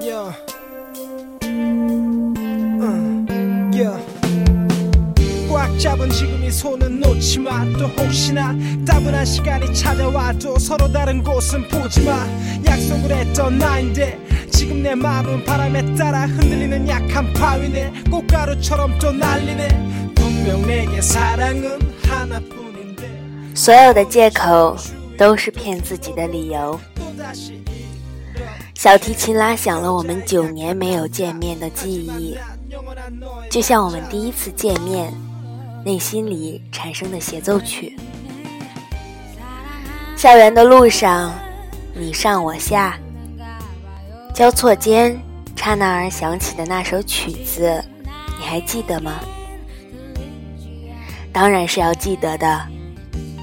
Yeah. 음, yeah. 꽉 잡은 지금 이 손은 놓지 마. 또 혹시나 따분한 시간이 찾아와도 서로 다른 곳은 보지 마. 약속을 했던 나인데 지금 내 마음은 바람에 따라 흔들리는 약한 바위네. 꽃가루처럼 또 날리네. 분명 내게 사랑은 하나뿐인데 所有的借口都是骗自己的理由。 小提琴拉响了我们九年没有见面的记忆。就像我们第一次见面内心里产生的协奏曲。校园的路上你上我下。交错间刹那而响起的那首曲子你还记得吗？当然是要记得的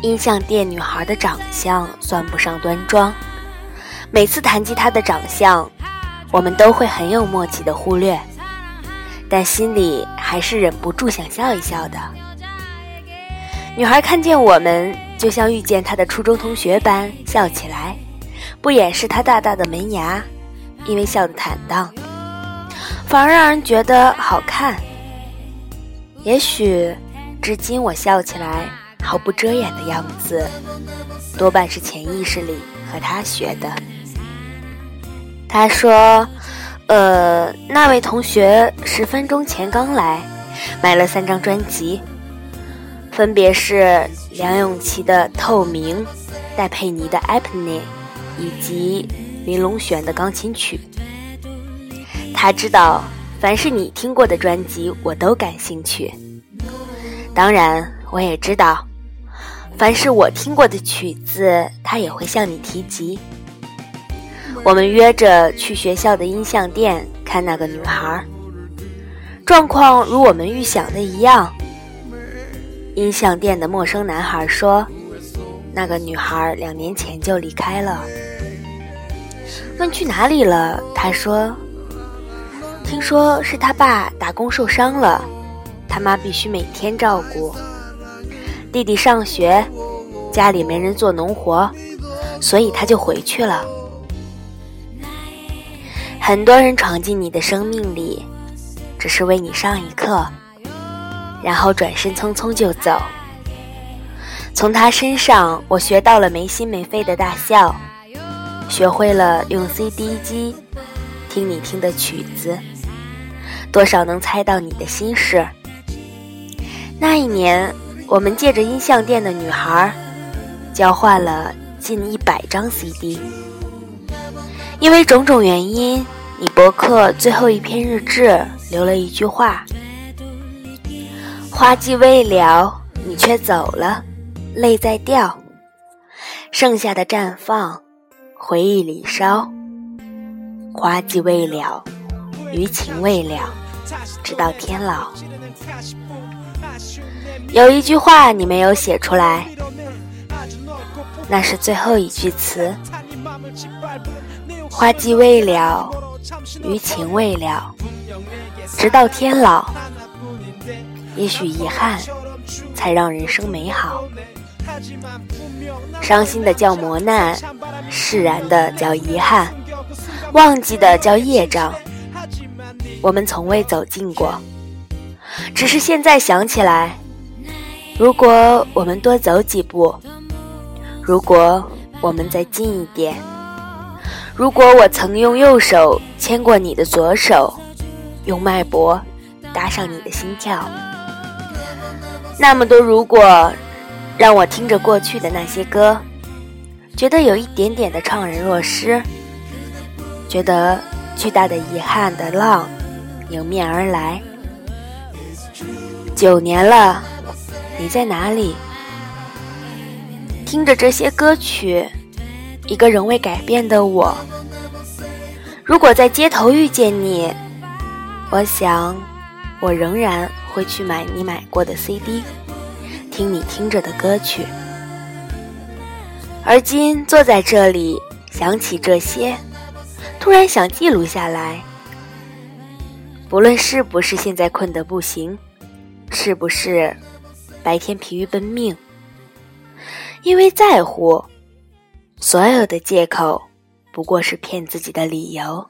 音像店女孩的长相算不上端庄。每次谈及她的长相，我们都会很有默契的忽略，但心里还是忍不住想笑一笑的。女孩看见我们，就像遇见她的初中同学般笑起来，不掩饰她大大的门牙，因为笑得坦荡，反而让人觉得好看。也许，至今我笑起来毫不遮掩的样子，多半是潜意识里和她学的。他说：“呃，那位同学十分钟前刚来，买了三张专辑，分别是梁咏琪的《透明》、戴佩妮的《Apnea》以及林隆璇的钢琴曲。他知道，凡是你听过的专辑，我都感兴趣。当然，我也知道，凡是我听过的曲子，他也会向你提及。”我们约着去学校的音像店看那个女孩，状况如我们预想的一样。音像店的陌生男孩说：“那个女孩两年前就离开了。”问去哪里了？他说：“听说是他爸打工受伤了，他妈必须每天照顾。弟弟上学，家里没人做农活，所以他就回去了。”很多人闯进你的生命里，只是为你上一课，然后转身匆匆就走。从他身上，我学到了没心没肺的大笑，学会了用 CD 机听你听的曲子，多少能猜到你的心事。那一年，我们借着音像店的女孩，交换了近一百张 CD。因为种种原因，你博客最后一篇日志留了一句话：“花季未了，你却走了，泪在掉，剩下的绽放，回忆里烧。花季未了，余情未了，直到天老。”有一句话你没有写出来，那是最后一句词。花季未了，余情未了，直到天老。也许遗憾，才让人生美好。伤心的叫磨难，释然的叫遗憾，忘记的叫业障。我们从未走近过，只是现在想起来，如果我们多走几步，如果我们再近一点。如果我曾用右手牵过你的左手，用脉搏搭上你的心跳，那么多如果，让我听着过去的那些歌，觉得有一点点的怅然若失，觉得巨大的遗憾的浪迎面而来。九年了，你在哪里？听着这些歌曲。一个仍未改变的我，如果在街头遇见你，我想，我仍然会去买你买过的 CD，听你听着的歌曲。而今坐在这里，想起这些，突然想记录下来。不论是不是现在困得不行，是不是白天疲于奔命，因为在乎。所有的借口，不过是骗自己的理由。